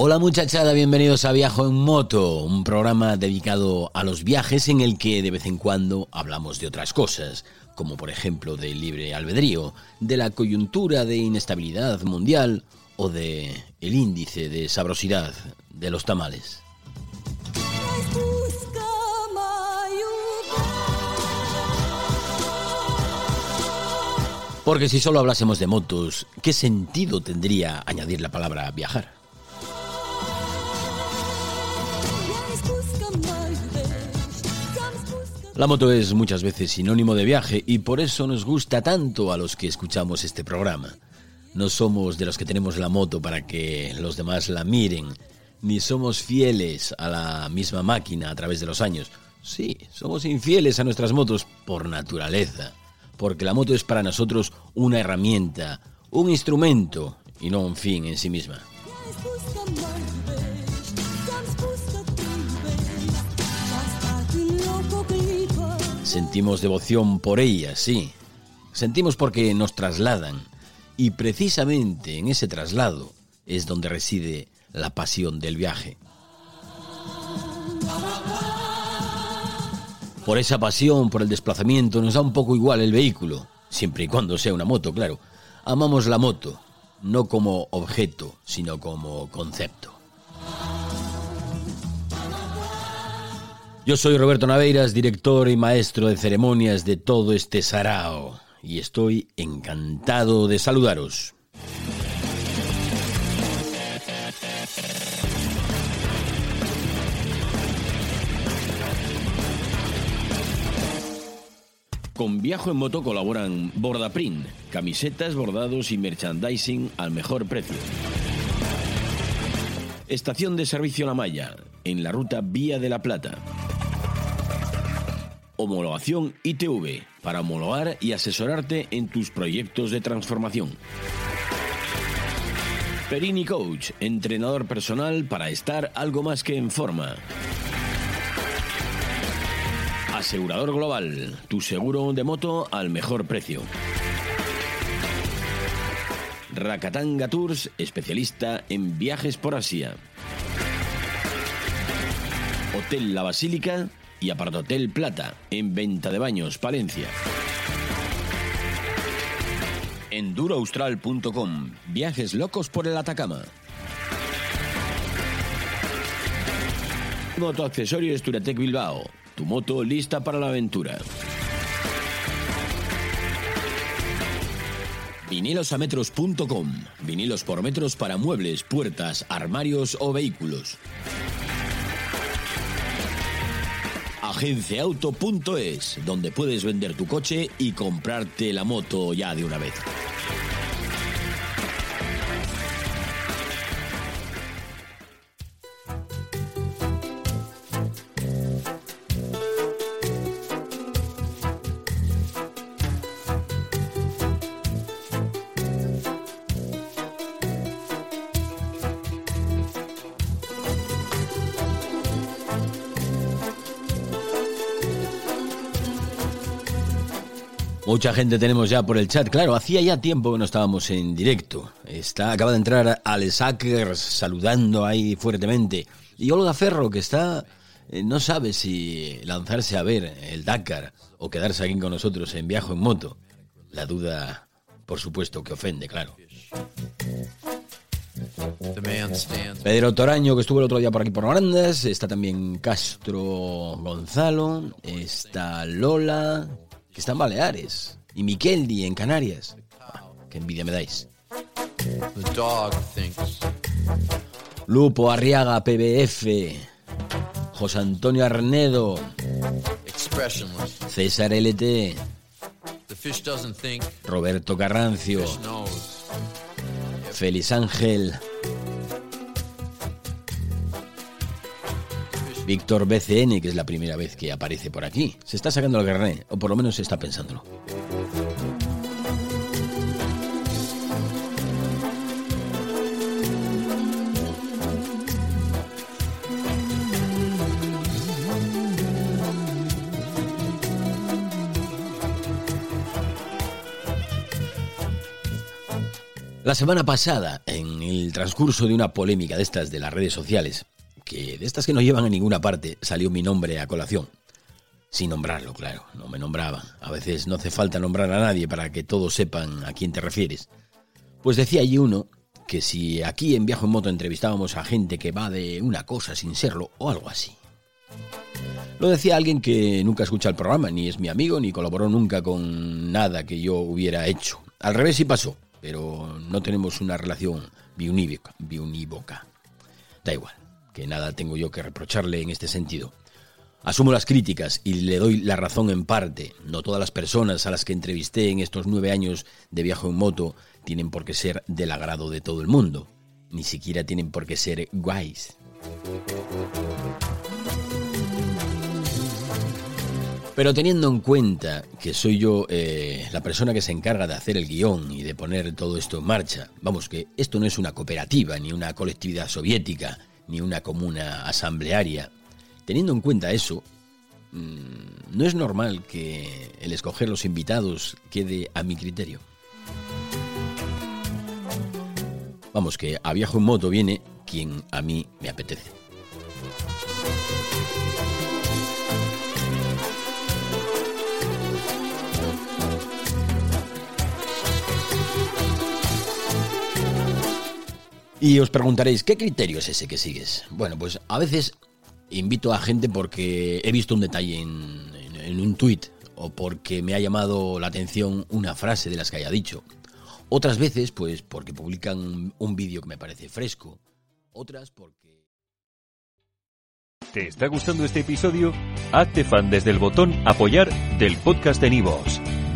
Hola muchachada, bienvenidos a Viajo en Moto, un programa dedicado a los viajes en el que de vez en cuando hablamos de otras cosas, como por ejemplo del libre albedrío, de la coyuntura de inestabilidad mundial o de el índice de sabrosidad de los tamales. Porque si solo hablásemos de motos, ¿qué sentido tendría añadir la palabra viajar? La moto es muchas veces sinónimo de viaje y por eso nos gusta tanto a los que escuchamos este programa. No somos de los que tenemos la moto para que los demás la miren, ni somos fieles a la misma máquina a través de los años. Sí, somos infieles a nuestras motos por naturaleza, porque la moto es para nosotros una herramienta, un instrumento y no un fin en sí misma. Sentimos devoción por ellas, sí. Sentimos porque nos trasladan. Y precisamente en ese traslado es donde reside la pasión del viaje. Por esa pasión, por el desplazamiento, nos da un poco igual el vehículo, siempre y cuando sea una moto, claro. Amamos la moto, no como objeto, sino como concepto. Yo soy Roberto Naveiras, director y maestro de ceremonias de todo este sarao, y estoy encantado de saludaros. Con Viajo en Moto colaboran Bordaprint, camisetas, bordados y merchandising al mejor precio. Estación de servicio La Maya, en la ruta Vía de la Plata. Homologación ITV para homologar y asesorarte en tus proyectos de transformación. Perini Coach, entrenador personal para estar algo más que en forma. Asegurador Global, tu seguro de moto al mejor precio. Rakatanga Tours, especialista en viajes por Asia. Hotel La Basílica, y Apartotel Plata, en venta de baños, Palencia. Enduroaustral.com, viajes locos por el Atacama. Moto Accesorios Turatec Bilbao, tu moto lista para la aventura. Vinilosametros.com, vinilos por metros para muebles, puertas, armarios o vehículos. agenciaauto.es, donde puedes vender tu coche y comprarte la moto ya de una vez. Mucha gente tenemos ya por el chat. Claro, hacía ya tiempo que no estábamos en directo. Está, acaba de entrar Alex Ackers saludando ahí fuertemente. Y Olga Ferro, que está. Eh, no sabe si lanzarse a ver el Dakar o quedarse aquí con nosotros en viaje en moto. La duda, por supuesto, que ofende, claro. Pedro Toraño, que estuvo el otro día por aquí por Grandes. Está también Castro Gonzalo. Está Lola, que está en Baleares, y Miqueldi en Canarias. Ah, qué envidia me dais. The dog thinks. Lupo Arriaga PBF. José Antonio Arnedo. Expressionless. César LT. The fish doesn't think. Roberto Carrancio. Félix Ángel. Víctor BCN, que es la primera vez que aparece por aquí. Se está sacando el carnet, o por lo menos se está pensándolo. La semana pasada, en el transcurso de una polémica de estas de las redes sociales, que de estas que no llevan a ninguna parte, salió mi nombre a colación. Sin nombrarlo, claro, no me nombraban. A veces no hace falta nombrar a nadie para que todos sepan a quién te refieres. Pues decía allí uno que si aquí en Viajo en Moto entrevistábamos a gente que va de una cosa sin serlo o algo así. Lo decía alguien que nunca escucha el programa, ni es mi amigo, ni colaboró nunca con nada que yo hubiera hecho. Al revés sí pasó pero no tenemos una relación biunívoca. Da igual, que nada tengo yo que reprocharle en este sentido. Asumo las críticas y le doy la razón en parte. No todas las personas a las que entrevisté en estos nueve años de viaje en moto tienen por qué ser del agrado de todo el mundo. Ni siquiera tienen por qué ser guays. Pero teniendo en cuenta que soy yo eh, la persona que se encarga de hacer el guion y de poner todo esto en marcha, vamos, que esto no es una cooperativa, ni una colectividad soviética, ni una comuna asamblearia, teniendo en cuenta eso, mm, no es normal que el escoger los invitados quede a mi criterio. Vamos, que a viajo en moto viene quien a mí me apetece. Y os preguntaréis, ¿qué criterio es ese que sigues? Bueno, pues a veces invito a gente porque he visto un detalle en, un tuit o porque me ha llamado la atención una frase de las que haya dicho. Otras veces, pues porque publican un vídeo que me parece fresco. Otras porque... ¿Te está gustando este episodio? Hazte fan desde el botón apoyar del podcast de Nivos.